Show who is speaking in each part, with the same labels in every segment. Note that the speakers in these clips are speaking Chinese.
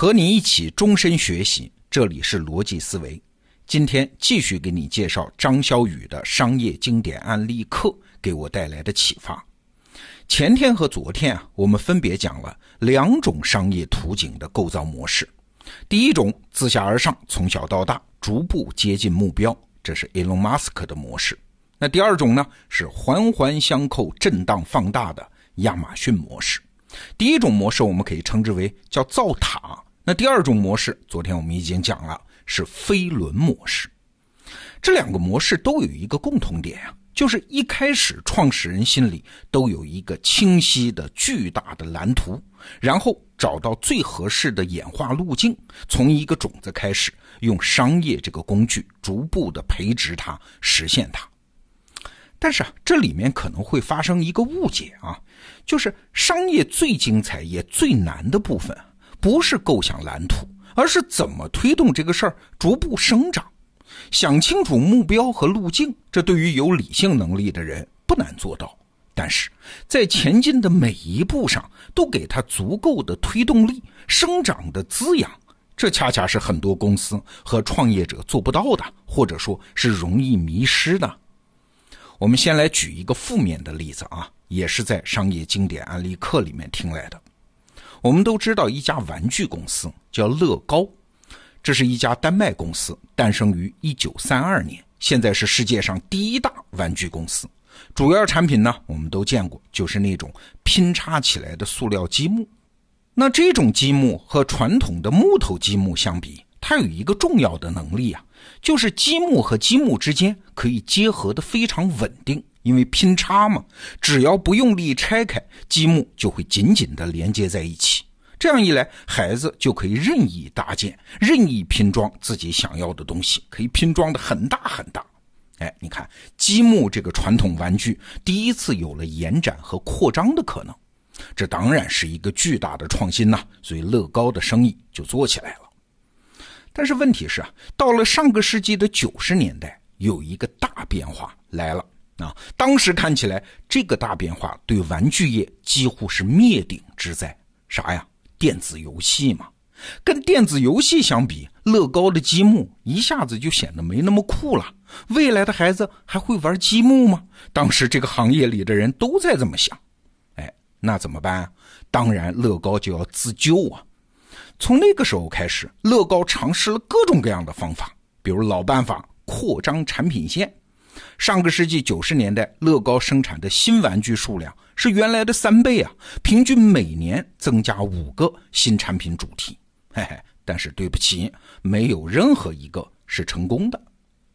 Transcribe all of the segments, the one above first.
Speaker 1: 和你一起终身学习，这里是逻辑思维。今天继续给你介绍张小雨的商业经典案例课给我带来的启发。前天和昨天啊，我们分别讲了两种商业图景的构造模式。第一种自下而上，从小到大，逐步接近目标，这是 Elon Musk 的模式。那第二种呢，是环环相扣、震荡放大的亚马逊模式。第一种模式我们可以称之为叫造塔。那第二种模式，昨天我们已经讲了，是飞轮模式。这两个模式都有一个共同点啊，就是一开始创始人心里都有一个清晰的巨大的蓝图，然后找到最合适的演化路径，从一个种子开始，用商业这个工具逐步的培植它，实现它。但是啊，这里面可能会发生一个误解啊，就是商业最精彩也最难的部分，不是构想蓝图，而是怎么推动这个事儿逐步生长。想清楚目标和路径，这对于有理性能力的人不难做到。但是在前进的每一步上，都给他足够的推动力、生长的滋养，这恰恰是很多公司和创业者做不到的，或者说是容易迷失的。我们先来举一个负面的例子啊，也是在商业经典案例课里面听来的。我们都知道一家玩具公司叫乐高，这是一家丹麦公司，诞生于一九三二年，现在是世界上第一大玩具公司。主要产品呢，我们都见过，就是那种拼插起来的塑料积木。那这种积木和传统的木头积木相比，它有一个重要的能力啊。就是积木和积木之间可以结合的非常稳定，因为拼插嘛，只要不用力拆开，积木就会紧紧的连接在一起。这样一来，孩子就可以任意搭建、任意拼装自己想要的东西，可以拼装的很大很大。哎，你看，积木这个传统玩具第一次有了延展和扩张的可能，这当然是一个巨大的创新呐。所以乐高的生意就做起来了。但是问题是啊，到了上个世纪的九十年代，有一个大变化来了啊！当时看起来，这个大变化对玩具业几乎是灭顶之灾。啥呀？电子游戏嘛。跟电子游戏相比，乐高的积木一下子就显得没那么酷了。未来的孩子还会玩积木吗？当时这个行业里的人都在这么想。哎，那怎么办？当然，乐高就要自救啊！从那个时候开始，乐高尝试了各种各样的方法，比如老办法扩张产品线。上个世纪九十年代，乐高生产的新玩具数量是原来的三倍啊，平均每年增加五个新产品主题。嘿嘿，但是对不起，没有任何一个是成功的。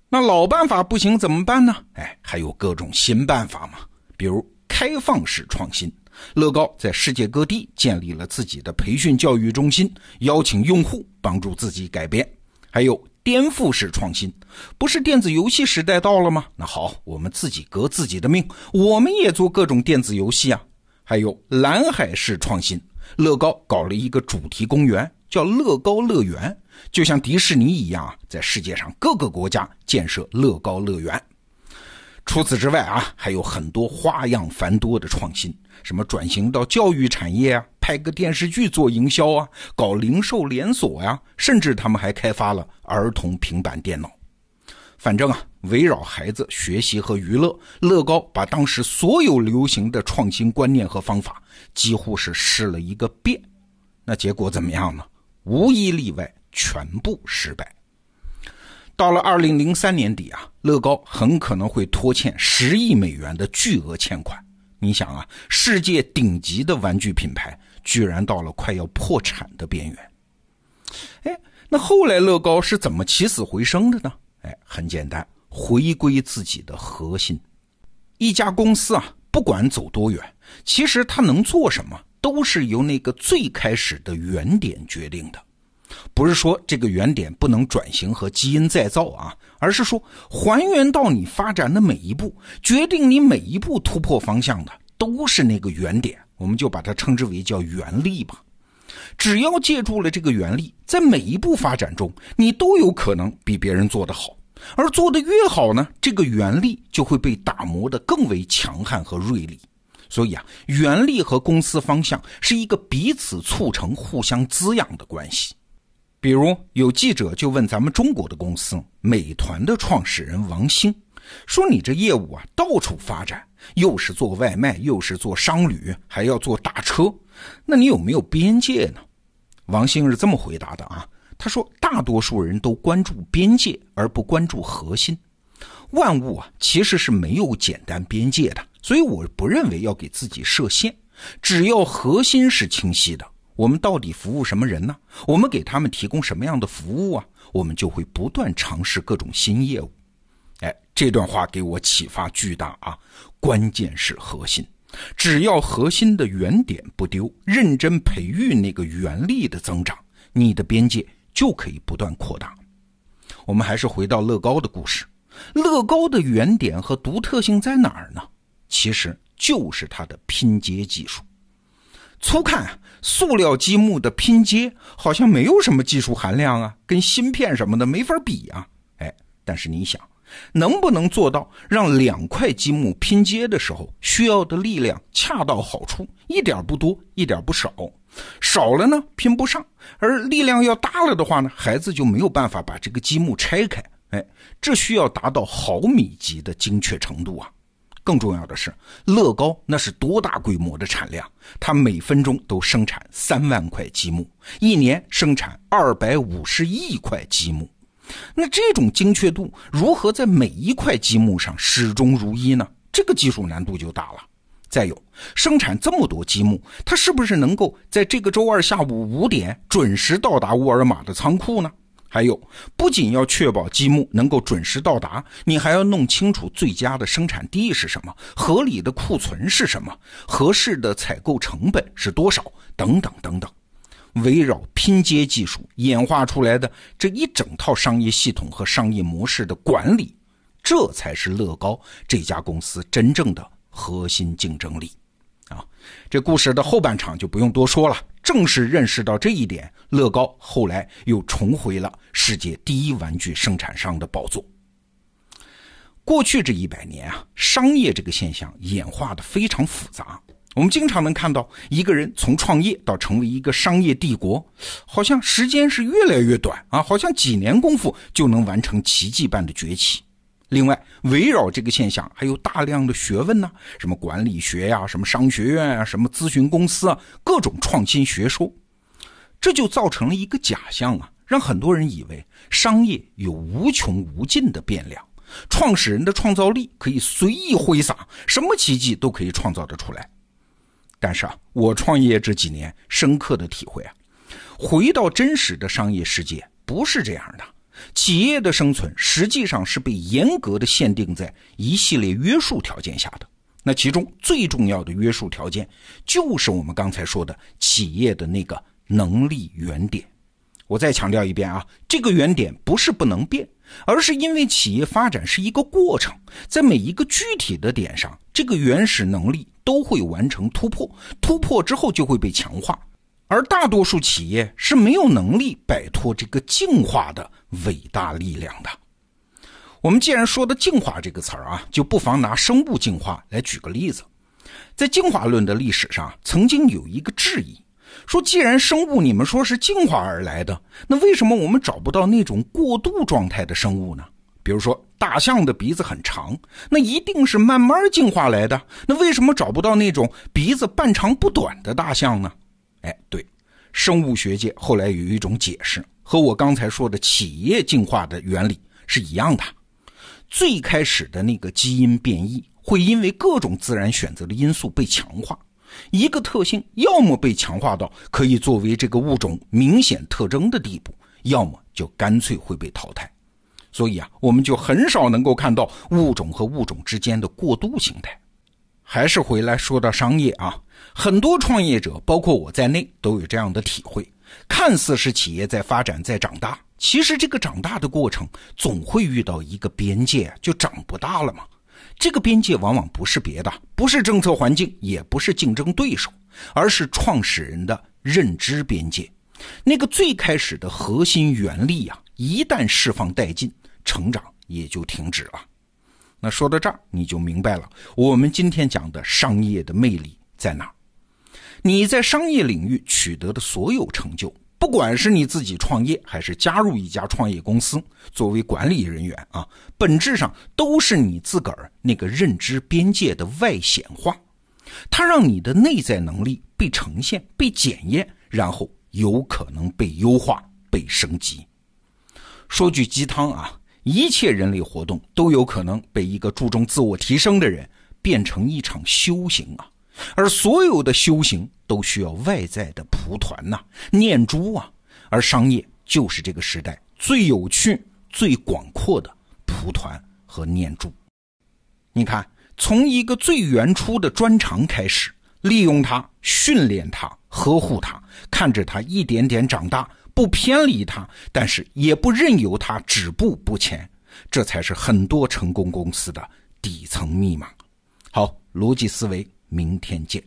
Speaker 1: 那老办法不行怎么办呢？哎，还有各种新办法嘛，比如开放式创新。乐高在世界各地建立了自己的培训教育中心，邀请用户帮助自己改变。还有颠覆式创新，不是电子游戏时代到了吗？那好，我们自己革自己的命，我们也做各种电子游戏啊。还有蓝海式创新，乐高搞了一个主题公园，叫乐高乐园，就像迪士尼一样啊，在世界上各个国家建设乐高乐园。除此之外啊，还有很多花样繁多的创新，什么转型到教育产业啊，拍个电视剧做营销啊，搞零售连锁呀，甚至他们还开发了儿童平板电脑。反正啊，围绕孩子学习和娱乐，乐高把当时所有流行的创新观念和方法几乎是试了一个遍。那结果怎么样呢？无一例外，全部失败。到了二零零三年底啊，乐高很可能会拖欠十亿美元的巨额欠款。你想啊，世界顶级的玩具品牌居然到了快要破产的边缘。哎，那后来乐高是怎么起死回生的呢？哎，很简单，回归自己的核心。一家公司啊，不管走多远，其实它能做什么，都是由那个最开始的原点决定的。不是说这个原点不能转型和基因再造啊，而是说还原到你发展的每一步，决定你每一步突破方向的都是那个原点，我们就把它称之为叫原力吧。只要借助了这个原力，在每一步发展中，你都有可能比别人做得好，而做得越好呢，这个原力就会被打磨得更为强悍和锐利。所以啊，原力和公司方向是一个彼此促成、互相滋养的关系。比如有记者就问咱们中国的公司美团的创始人王兴，说：“你这业务啊，到处发展，又是做外卖，又是做商旅，还要做大车，那你有没有边界呢？”王兴是这么回答的啊，他说：“大多数人都关注边界，而不关注核心。万物啊，其实是没有简单边界的，所以我不认为要给自己设限，只要核心是清晰的。”我们到底服务什么人呢？我们给他们提供什么样的服务啊？我们就会不断尝试各种新业务。哎，这段话给我启发巨大啊！关键是核心，只要核心的原点不丢，认真培育那个原力的增长，你的边界就可以不断扩大。我们还是回到乐高的故事，乐高的原点和独特性在哪儿呢？其实就是它的拼接技术。粗看，塑料积木的拼接好像没有什么技术含量啊，跟芯片什么的没法比啊。哎，但是你想，能不能做到让两块积木拼接的时候需要的力量恰到好处，一点不多，一点不少？少了呢拼不上，而力量要大了的话呢，孩子就没有办法把这个积木拆开。哎，这需要达到毫米级的精确程度啊。更重要的是，乐高那是多大规模的产量？它每分钟都生产三万块积木，一年生产二百五十亿块积木。那这种精确度如何在每一块积木上始终如一呢？这个技术难度就大了。再有，生产这么多积木，它是不是能够在这个周二下午五点准时到达沃尔玛的仓库呢？还有，不仅要确保积木能够准时到达，你还要弄清楚最佳的生产地是什么，合理的库存是什么，合适的采购成本是多少，等等等等。围绕拼接技术演化出来的这一整套商业系统和商业模式的管理，这才是乐高这家公司真正的核心竞争力。啊，这故事的后半场就不用多说了。正是认识到这一点，乐高后来又重回了世界第一玩具生产商的宝座。过去这一百年啊，商业这个现象演化的非常复杂。我们经常能看到一个人从创业到成为一个商业帝国，好像时间是越来越短啊，好像几年功夫就能完成奇迹般的崛起。另外，围绕这个现象还有大量的学问呢，什么管理学呀，什么商学院啊，什么咨询公司啊，各种创新学说，这就造成了一个假象啊，让很多人以为商业有无穷无尽的变量，创始人的创造力可以随意挥洒，什么奇迹都可以创造得出来。但是啊，我创业这几年深刻的体会啊，回到真实的商业世界不是这样的。企业的生存实际上是被严格的限定在一系列约束条件下的。那其中最重要的约束条件，就是我们刚才说的企业的那个能力原点。我再强调一遍啊，这个原点不是不能变，而是因为企业发展是一个过程，在每一个具体的点上，这个原始能力都会完成突破，突破之后就会被强化。而大多数企业是没有能力摆脱这个进化的伟大力量的。我们既然说的“进化”这个词儿啊，就不妨拿生物进化来举个例子。在进化论的历史上，曾经有一个质疑，说既然生物你们说是进化而来的，那为什么我们找不到那种过渡状态的生物呢？比如说大象的鼻子很长，那一定是慢慢进化来的。那为什么找不到那种鼻子半长不短的大象呢？哎，对，生物学界后来有一种解释，和我刚才说的企业进化的原理是一样的。最开始的那个基因变异会因为各种自然选择的因素被强化，一个特性要么被强化到可以作为这个物种明显特征的地步，要么就干脆会被淘汰。所以啊，我们就很少能够看到物种和物种之间的过渡形态。还是回来说到商业啊。很多创业者，包括我在内，都有这样的体会：看似是企业在发展、在长大，其实这个长大的过程总会遇到一个边界，就长不大了嘛。这个边界往往不是别的，不是政策环境，也不是竞争对手，而是创始人的认知边界。那个最开始的核心原力啊，一旦释放殆尽，成长也就停止了。那说到这儿，你就明白了，我们今天讲的商业的魅力在哪儿。你在商业领域取得的所有成就，不管是你自己创业，还是加入一家创业公司作为管理人员啊，本质上都是你自个儿那个认知边界的外显化，它让你的内在能力被呈现、被检验，然后有可能被优化、被升级。说句鸡汤啊，一切人类活动都有可能被一个注重自我提升的人变成一场修行啊。而所有的修行都需要外在的蒲团呐、念珠啊，而商业就是这个时代最有趣、最广阔的蒲团和念珠。你看，从一个最原初的专长开始，利用它、训练它、呵护它，看着它一点点长大，不偏离他但是也不任由他止步不前。这才是很多成功公司的底层密码。好逻辑思维明天见。